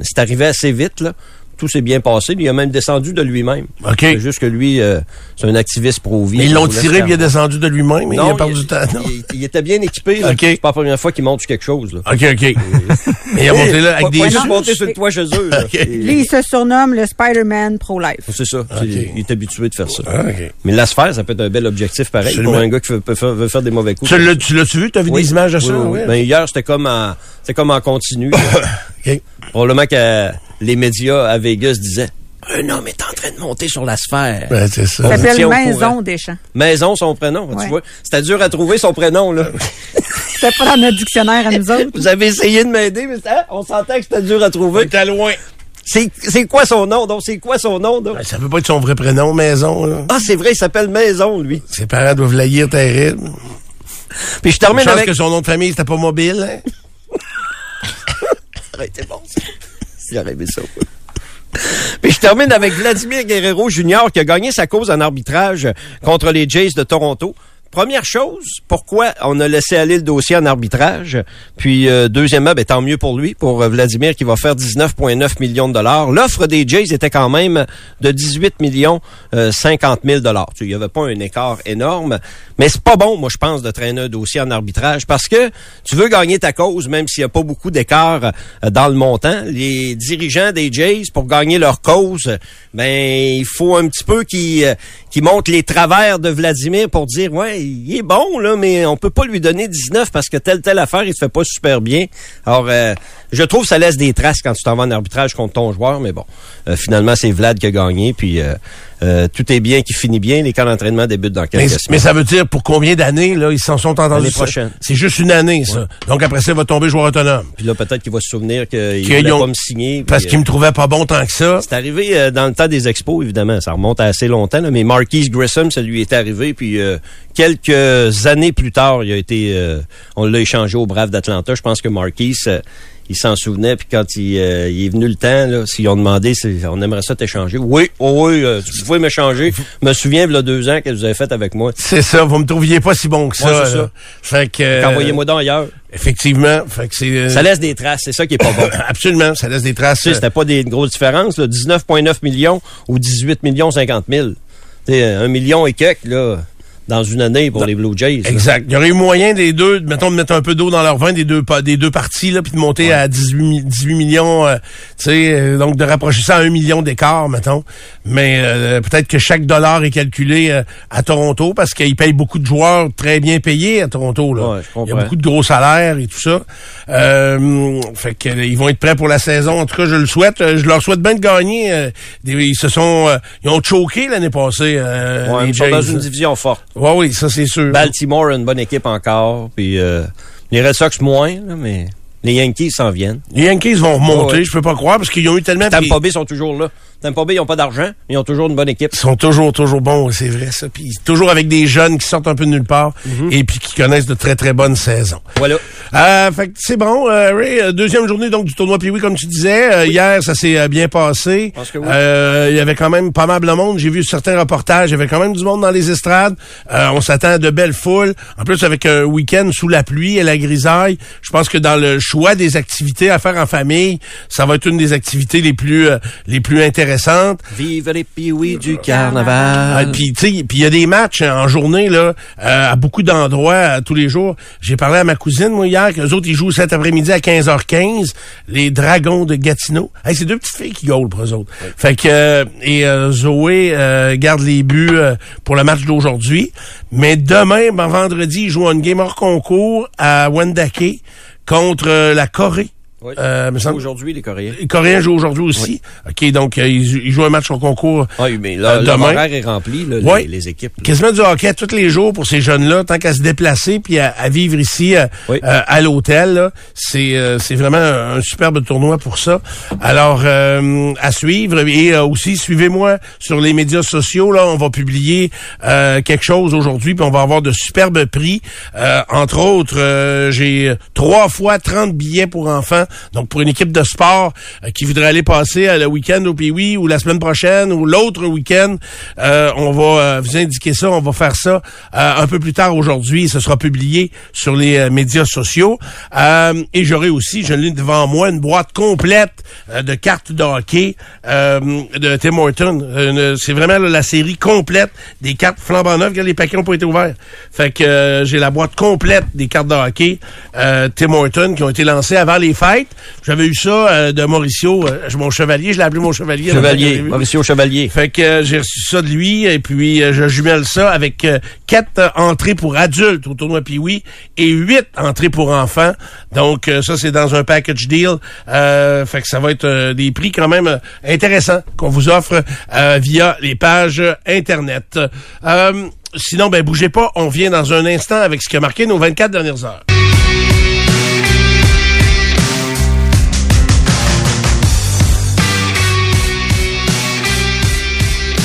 C'est arrivé assez vite, là. Tout s'est bien passé. Il a même descendu de lui-même. OK. C'est juste que lui, euh, c'est un activiste pro-vie. Mais ils l'ont Il tiré puis il est descendu de lui-même. mais il a perdu du temps. Non? il, il était bien équipé. là. OK. C'est pas la première fois qu'il monte sur quelque chose. Là. OK, OK. *laughs* Mais il a monté là avec Pas- des... juste monter sur le toit chez eux. là. OK. Et- Lui, il se surnomme le Spider-Man pro-life. C'est ça. Il est habitué de faire ça. Ah, OK. Mais la sphère, ça peut être un bel objectif pareil Absolument. pour un gars qui veut, peut faire, veut faire des mauvais coups. Tu l'as- tu l'as-tu vu? T'as vu Oui. des images de ça? Oui? Ben, hier, c'était comme en, c'était comme en continu. *coughs* OK. Probablement que euh, les médias à Vegas disaient un homme est en train de monter sur la sphère. Ouais, c'est ça. S'appelle Maison courant. Deschamps. Maison, son prénom, tu vois. C'était dur à trouver son prénom, là. *laughs* C'était pas dans notre dictionnaire à nous *laughs* autres. Vous avez essayé de m'aider, mais hein, on sentait que c'était dur à trouver. était loin. C'est, c'est quoi son nom, donc? C'est quoi son nom, donc? Ben, Ça peut pas être son vrai prénom, Maison. Là. Ah, c'est vrai, il s'appelle Maison, lui. Ses parents doivent l'aïr terrible. Puis je termine chance avec... que son nom de famille, c'était pas mobile. Hein? *laughs* Ça aurait été bon, aurait aimé ça. Puis je termine avec Vladimir Guerrero Jr. qui a gagné sa cause en arbitrage contre les Jays de Toronto. Première chose, pourquoi on a laissé aller le dossier en arbitrage? Puis euh, deuxièmement, ben, tant mieux pour lui, pour euh, Vladimir qui va faire 19,9 millions de dollars. L'offre des Jays était quand même de 18 millions euh, 50 000 dollars. Il n'y avait pas un écart énorme, mais c'est pas bon, moi je pense, de traîner un dossier en arbitrage parce que tu veux gagner ta cause, même s'il n'y a pas beaucoup d'écart euh, dans le montant. Les dirigeants des Jays, pour gagner leur cause, ben il faut un petit peu qu'ils euh, qu'ils montrent les travers de Vladimir pour dire ouais il est bon là, mais on peut pas lui donner 19 parce que telle telle affaire il se fait pas super bien. Alors euh, je trouve que ça laisse des traces quand tu t'en vas en arbitrage contre ton joueur, mais bon, euh, finalement c'est Vlad qui a gagné, puis euh, euh, tout est bien qui finit bien. Les camps d'entraînement débutent dans quelques Mais, semaines. mais ça veut dire pour combien d'années, là, ils s'en sont entendus? L'année ça? prochaine. C'est juste une année, ça. Donc après ça, il va tomber joueur autonome. Puis là, peut-être qu'il va se souvenir qu'il Qu'ils voulait ont- pas me signer. Parce euh, qu'ils me trouvaient pas bon tant que ça. C'est arrivé euh, dans le temps des expos, évidemment. Ça remonte à assez longtemps, là, mais Marquise Grissom, ça lui est arrivé. Puis euh, quelques années plus tard, il a été, euh, on l'a échangé au Brave d'Atlanta. Je pense que Marquise, euh, il s'en souvenait. Puis quand il, euh, il est venu le temps, là, s'ils ont demandé, si on aimerait ça t'échanger. Oui, oh oui, euh, tu pouvais m'échanger. Je me souviens, il y a deux ans, que vous avez fait avec moi. C'est ça, vous me trouviez pas si bon que ça. Ouais, c'est là. ça. Fait que... euh, Envoyez-moi donc ailleurs. Effectivement. Fait que c'est... euh, Ça laisse des traces, c'est ça qui est pas bon. *coughs* Absolument, ça laisse des traces. Tu sais, c'était pas des grosses différences, là, 19,9 millions ou 18 millions 50 000. Tu sais, un million et quelques, là, dans une année pour les Blue Jays. Exact. Il y aurait eu moyen des deux, mettons, de mettre un peu d'eau dans leur vin des deux, des deux parties, là, puis de monter à 18, mi- 18 millions, euh, tu sais, euh, donc de rapprocher ça à un million d'écart, mettons. Mais euh, peut-être que chaque dollar est calculé euh, à Toronto parce qu'ils payent beaucoup de joueurs très bien payés à Toronto. Là. Ouais, je comprends. Il y a beaucoup de gros salaires et tout ça. Euh, fait que euh, ils vont être prêts pour la saison. En tout cas, je le souhaite. Euh, Je leur souhaite bien de gagner. Euh, ils se sont, euh, ils ont choqué l'année passée. Ouais, les ils sont dans une division forte. Ouais, oui, ça c'est sûr. Baltimore a une bonne équipe encore. Puis euh, les Red Sox moins, là, mais les Yankees s'en viennent. Les Yankees vont remonter, Ouais, je peux pas croire, parce qu'ils ont eu tellement... Tampa puis Bay sont toujours là. Tampa Bay, ils n'ont pas d'argent, mais ils ont toujours une bonne équipe. Ils sont toujours, toujours bons, c'est vrai ça. Puis toujours avec des jeunes qui sortent un peu de nulle part Mhm. et puis qui connaissent de très, très bonnes saisons. Voilà. Euh, fait que c'est bon, euh, Ray. euh, Deuxième journée donc du tournoi Pee-Wee, comme tu disais. Euh, Hier, ça s'est euh, bien passé. que oui. Euh, Il y avait quand même pas mal de monde. J'ai vu certains reportages. Il y avait quand même du monde dans les estrades. Euh, on s'attend à de belles foules. En plus, avec un week-end sous la pluie et la grisaille, je pense que dans le choix des activités à faire en famille, ça va être une des activités les plus euh, les plus intéressantes. Vive les Pee-Wee du Ah, carnaval. puis tu sais, puis il y a des matchs hein, en journée là, euh, à beaucoup d'endroits euh, tous les jours. J'ai parlé à ma cousine moi hier, que les autres ils jouent cet après-midi à 15h15, les Dragons de Gatineau. Hey, c'est deux petites filles qui gaulent pour eux autres. Fait que euh, et euh, Zoé euh, garde les buts euh, pour le match d'aujourd'hui, mais demain, ben, vendredi, ils jouent une game hors concours à Wendake contre euh, la Corée. Oui. Euh, Aujourd'hui, les Coréens. les Coréens jouent aujourd'hui aussi. OK, donc euh, ils, ils jouent un match au concours Oui, mais là, Euh, est rempli, là, Ouais. les, les équipes. quasiment du hockey tous les jours pour ces jeunes-là, tant qu'à se déplacer puis à, à vivre ici euh, Oui. euh, à l'hôtel. C'est euh, c'est vraiment un, un superbe tournoi pour ça. Alors euh, à suivre et aussi suivez-moi sur les médias sociaux. Là, on va publier euh, quelque chose aujourd'hui puis on va avoir de superbes prix. Euh, entre autres, euh, j'ai trois fois 30 billets pour enfants. Donc pour une équipe de sport euh, qui voudrait aller passer euh, le week-end au Pee-Wee ou la semaine prochaine ou l'autre week-end, euh, on va euh, vous indiquer ça. On va faire ça euh, un peu plus tard aujourd'hui. Ce sera publié sur les médias sociaux. Et j'aurai aussi, je l'ai devant moi, une boîte complète de cartes de hockey de Tim Horton. C'est vraiment là, la série complète des cartes flambant neuves. Regarde, les paquets n'ont pas été ouverts. Fait que j'ai la boîte complète des cartes de hockey Tim Horton qui ont été lancées avant les fêtes. J'avais eu ça euh, de Mauricio, euh, mon chevalier. Je l'ai appelé mon chevalier. Chevalier, Mauricio Chevalier. Fait que euh, j'ai reçu ça de lui et puis euh, je jumelle ça avec euh, quatre entrées pour adultes au tournoi Pee-Wee et huit entrées pour enfants. Donc euh, ça c'est dans un package deal. Euh, fait que ça va être euh, des prix quand même intéressants qu'on vous offre euh, via les pages internet. Euh, sinon ben bougez pas, on vient dans un instant avec ce qui a marqué nos 24 dernières heures.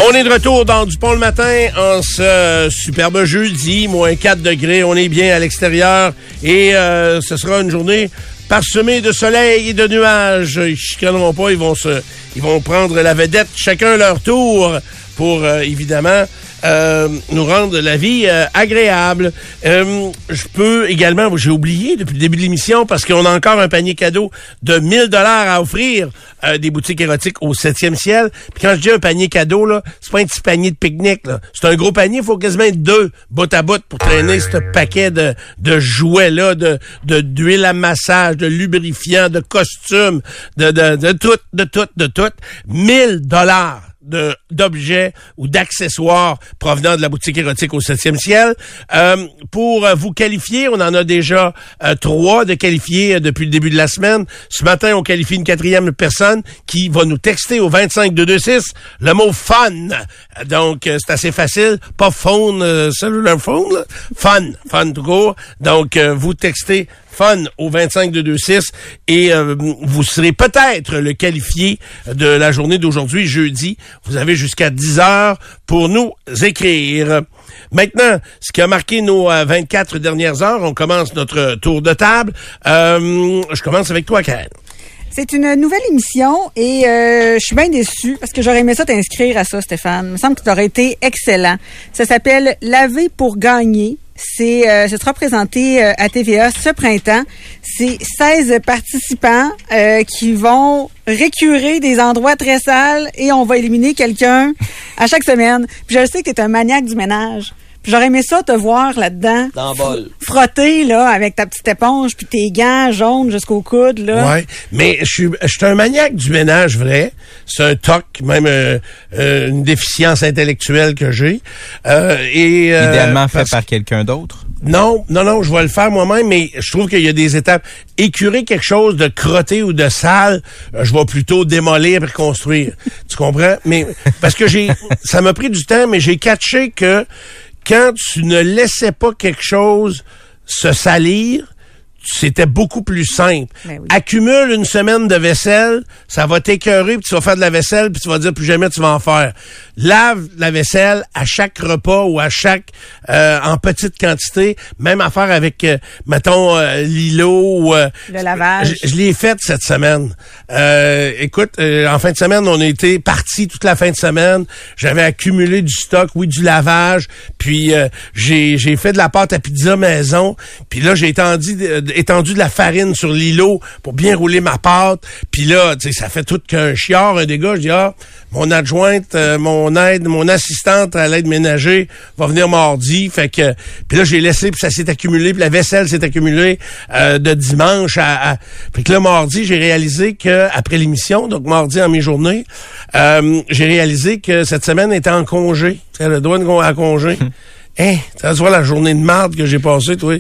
On est de retour dans Dupont le matin en ce superbe jeudi, moins 4 degrés. On est bien à l'extérieur et euh, ce sera une journée parsemée de soleil et de nuages. Ils chicaneront pas, ils vont se, ils vont prendre la vedette chacun leur tour pour euh, évidemment euh, nous rendre la vie euh, agréable. Euh, je peux également, j'ai oublié depuis le début de l'émission parce qu'on a encore un panier cadeau de 1000 dollars à offrir des boutiques érotiques au 7e ciel. Puis quand je dis un panier cadeau là, c'est pas un petit panier de pique-nique là, c'est un gros panier, il faut quasiment deux bout à bout pour traîner ce paquet de de jouets là, de de d'huile à massage, de lubrifiant, de costumes, de de de tout, de tout, de tout. 1000 dollars d'objets ou d'accessoires provenant de la boutique érotique au 7e ciel. Euh, pour euh, vous qualifier, on en a déjà euh, trois de qualifiés euh, depuis le début de la semaine. Ce matin, on qualifie une quatrième personne qui va nous texter au 25226 le mot fun. Donc, euh, c'est assez facile. Pas phone, cellular phone, là. Fun, fun tout court. Donc, euh, vous textez fun au 25226 et euh, vous serez peut-être le qualifié de la journée d'aujourd'hui, jeudi. Vous avez jusqu'à 10 heures pour nous écrire. Maintenant, ce qui a marqué nos euh, 24 dernières heures, on commence notre tour de table. Euh, je commence avec toi, Karen. C'est une nouvelle émission et euh, je suis bien déçue parce que j'aurais aimé ça t'inscrire à ça, Stéphane. Il me semble que tu aurais été excellent. Ça s'appelle Laver pour gagner. C'est, euh, ce sera présenté euh, à TVA ce printemps. C'est 16 participants euh, qui vont récurer des endroits très sales et on va éliminer quelqu'un à chaque semaine. Puis je sais que tu un maniaque du ménage. Puis j'aurais aimé ça te voir là-dedans. Dans le bol. Frotter, là, avec ta petite éponge puis tes gants jaunes jusqu'au coude, là. Ouais, mais je suis, je suis un maniaque du ménage vrai. C'est un toc, même euh, euh, une déficience intellectuelle que j'ai. Euh, et euh, Idéalement fait par quelqu'un d'autre. Non, non, non, je vais le faire moi-même, mais je trouve qu'il y a des étapes. Écurer quelque chose de crotté ou de sale, euh, je vais plutôt démolir et reconstruire. tu comprends? Mais parce que j'ai, *laughs* ça m'a pris du temps, mais j'ai catché que quand tu ne laissais pas quelque chose se salir, c'était beaucoup plus simple. Ben oui. Accumule une semaine de vaisselle, ça va t'écœurer, puis tu vas faire de la vaisselle, puis tu vas dire plus jamais tu vas en faire. Lave la vaisselle à chaque repas ou à chaque euh, en petite quantité, même affaire avec euh, mettons euh, Lilo ou euh, Le lavage. Je, je l'ai fait cette semaine. Euh, écoute, euh, en fin de semaine, on a été partis toute la fin de semaine. J'avais accumulé du stock, oui, du lavage, puis euh, j'ai j'ai fait de la pâte à pizza maison, puis là j'ai étendu de- étendu de la farine sur l'îlot pour bien rouler ma pâte, puis là, tu sais, ça fait tout qu'un chiard, un dégât. Je dis ah, mon adjointe, euh, mon aide, mon assistante à l'aide ménager va venir mardi, fait que puis là j'ai laissé puis ça s'est accumulé, puis la vaisselle s'est accumulée euh, de dimanche à, à puis que là mardi j'ai réalisé que après l'émission, donc mardi en mi-journée, euh, j'ai réalisé que cette semaine était en congé, sais, le congé. Hein, ça se la journée de marde que j'ai passée, toi,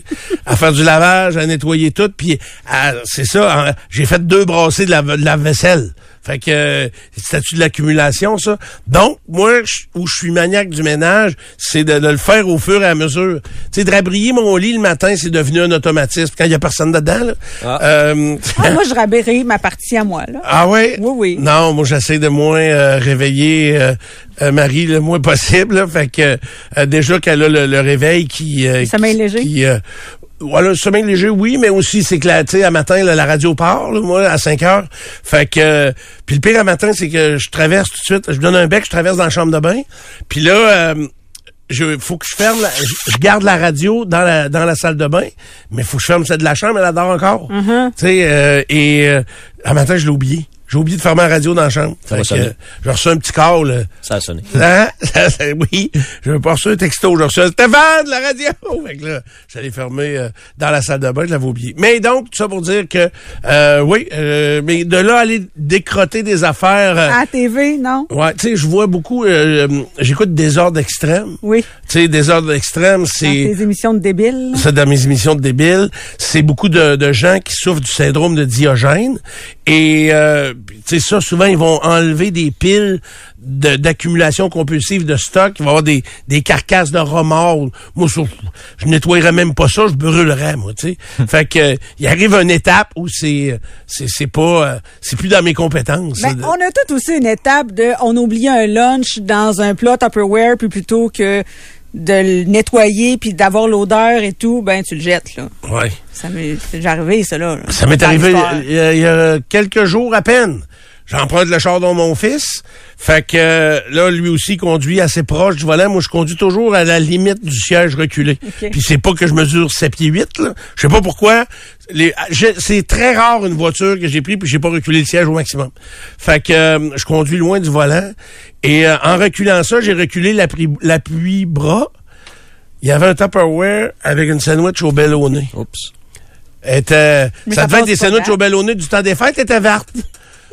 à faire du lavage, à nettoyer tout, puis c'est ça, hein, j'ai fait deux brassées de la, de la vaisselle. Fait que euh, statut de l'accumulation, ça. Donc, moi, je- où je suis maniaque du ménage, c'est de, de le faire au fur et à mesure. Tu sais, de rabrier mon lit le matin, c'est devenu un automatisme. Quand il y a personne dedans, là. Ah. Euh, Ah, moi, je raberai ma partie à moi, là. ah ouais? Oui, oui. Non, moi j'essaie de moins euh, réveiller euh, euh, Marie le moins possible. là. fait que euh, déjà qu'elle a le, le réveil qui... euh, Sommeil qui- léger? Qui, euh, voilà, le sommeil léger, oui, mais aussi c'est que la, tu sais, à matin, là, la radio part, là, moi, à 5 heures. Fait que euh, puis le pire à matin, c'est que je traverse tout de suite, je donne un bec, je traverse dans la chambre de bain. Puis là, euh, je faut que je ferme la, je, je garde la radio dans la dans la salle de bain mais faut que je ferme celle de la chambre elle adore encore Mm-hmm. tu sais euh, et euh, un matin je l'ai oublié j'ai oublié de fermer la radio dans la chambre Ça Fait va que, sonner. euh, j'ai reçu un petit call euh, Ça a sonné. *laughs* Hein? Ça, *laughs* ça, oui, j'ai pas reçu un texto, j'ai reçu un Stéphane, la radio! *laughs* Fait que là, j'allais fermer euh, dans la salle de bain, je l'avais oublié. Mais donc, tout ça pour dire que, euh, oui, euh, mais de là, aller décrotter des affaires... euh, À la TV, non? Ouais, tu sais, je vois beaucoup, j'écoute Désordre extrême. Oui. Tu sais, Désordre extrême, Dans c'est... tes émissions de débiles. Ça, dans mes émissions de débiles, c'est beaucoup de, de gens qui souffrent du syndrome de Diogène. Et, euh, tu sais, ça, souvent, ils vont enlever des piles de- d'accumulation compulsive de stock. Il va y avoir des, des carcasses de remords. Moi, je, je nettoyerais même pas ça, je brûlerais, moi, tu sais. *laughs* fait que, euh, il arrive une étape où c'est, c'est, c'est pas, euh, c'est plus dans mes compétences. Ben, on a tout aussi une étape de on oublie un lunch dans un plat Tupperware puis plutôt que de le nettoyer puis d'avoir l'odeur et tout, ben tu le jettes là. Ouais. Ça m'est arrivé ça là. Ça m'est arrivé il y, a, il y a quelques jours à peine. J'emprunte le char de mon fils. Fait que là, lui aussi conduit assez proche du volant. Moi, je conduis toujours à la limite du siège reculé. OK. Puis c'est pas que je mesure 7 pieds 8, là. Je sais pas pourquoi. C'est très rare une voiture que j'ai pris puis j'ai pas reculé le siège au maximum. Fait que euh, je conduis loin du volant. Et euh, en reculant ça, j'ai reculé l'appui- l'appui-bras. Il y avait un Tupperware avec une sandwich au bellonné. Oups. Elle était, Mais ça ça devait être des sandwichs au bellonné du temps des fêtes, elle était verte.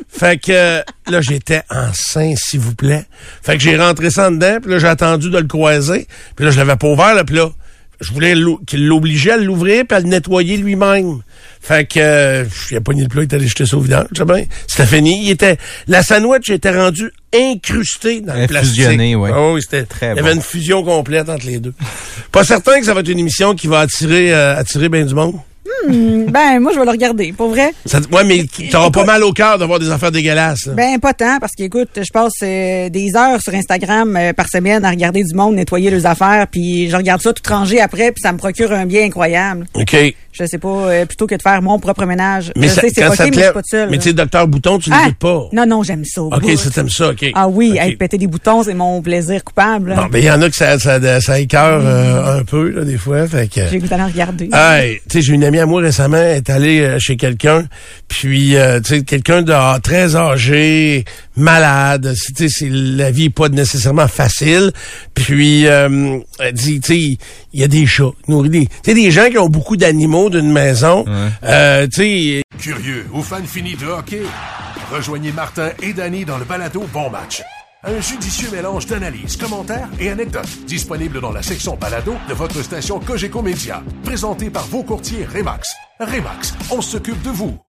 Fait que là, j'étais enceinte, s'il vous plaît. Fait que j'ai rentré ça en dedans, puis là, j'ai attendu de le croiser. Puis là, je l'avais pas ouvert, là, puis là, je voulais qu'il l'obligeait à l'ouvrir puis à le nettoyer lui-même. Fait que euh, il a pas ni le plat, il est allé jeter ça au vidange. C'était fini. Il était, la sandwich était rendue incrustée dans le plastique. fusionnée, ouais. Ah oui, c'était Très Il y avait bon. une fusion complète entre les deux. pas certain que ça va être une émission qui va attirer, euh, attirer bien du monde. Ben, moi, je vais le regarder. Pour vrai, Ça, ouais, mais t'auras pas mal au cœur d'avoir des affaires dégueulasses. là. ben, pas tant, parce qu'écoute, je passe euh, des heures sur Instagram euh, par semaine à regarder du monde nettoyer leurs affaires, puis je regarde ça tout rangé après, puis ça me procure un bien incroyable. OK. Je sais pas, euh, plutôt que de faire mon propre ménage. Mais je ça, sais, c'est quand pas ça ok, te mais je suis pas seule. mais tu sais, docteur Bouton, tu Ah! l'écoutes pas. Non, non, j'aime ça. OK, bout. ça t'aime ça, OK. Ah oui, hey, péter des boutons, c'est mon plaisir coupable. Bon, ben, il y en a que ça, ça, ça écœure euh, un peu, là, des fois. Fait que. J'ai goût d'aller regarder. Hey, tu sais, j'ai une amie à moi récemment, est allée euh, chez quelqu'un, puis euh, tu sais, quelqu'un de ah, très âgé, malade, c'est- tu sais, c'est la vie est pas nécessairement facile. Puis euh, elle dit, tu sais, il y a des chats, nourrit des, tu sais, des gens qui ont beaucoup d'animaux d'une maison, euh, tu sais, Curieux ou fan fini de hockey? Rejoignez Martin et Danny dans le balado Bon Match. Un judicieux mélange d'analyses, commentaires et anecdotes. Disponible dans la section balado de votre station Cogeco Média. Présenté par vos courtiers Remax. Remax, on s'occupe de vous.